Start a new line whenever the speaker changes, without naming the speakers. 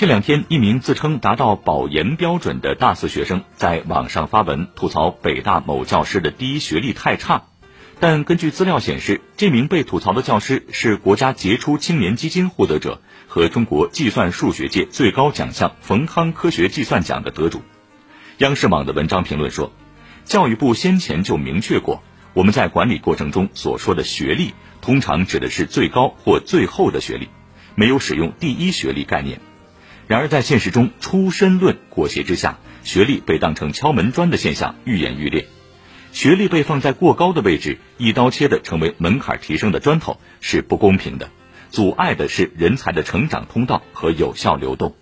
这两天，一名自称达到保研标准的大四学生在网上发文吐槽北大某教师的第一学历太差，但根据资料显示，这名被吐槽的教师是国家杰出青年基金获得者和中国计算数学界最高奖项冯康科学计算奖的得主。央视网的文章评论说，教育部先前就明确过，我们在管理过程中所说的学历，通常指的是最高或最后的学历，没有使用第一学历概念。然而，在现实中，出身论裹挟之下，学历被当成敲门砖的现象愈演愈烈。学历被放在过高的位置，一刀切的成为门槛提升的砖头，是不公平的，阻碍的是人才的成长通道和有效流动。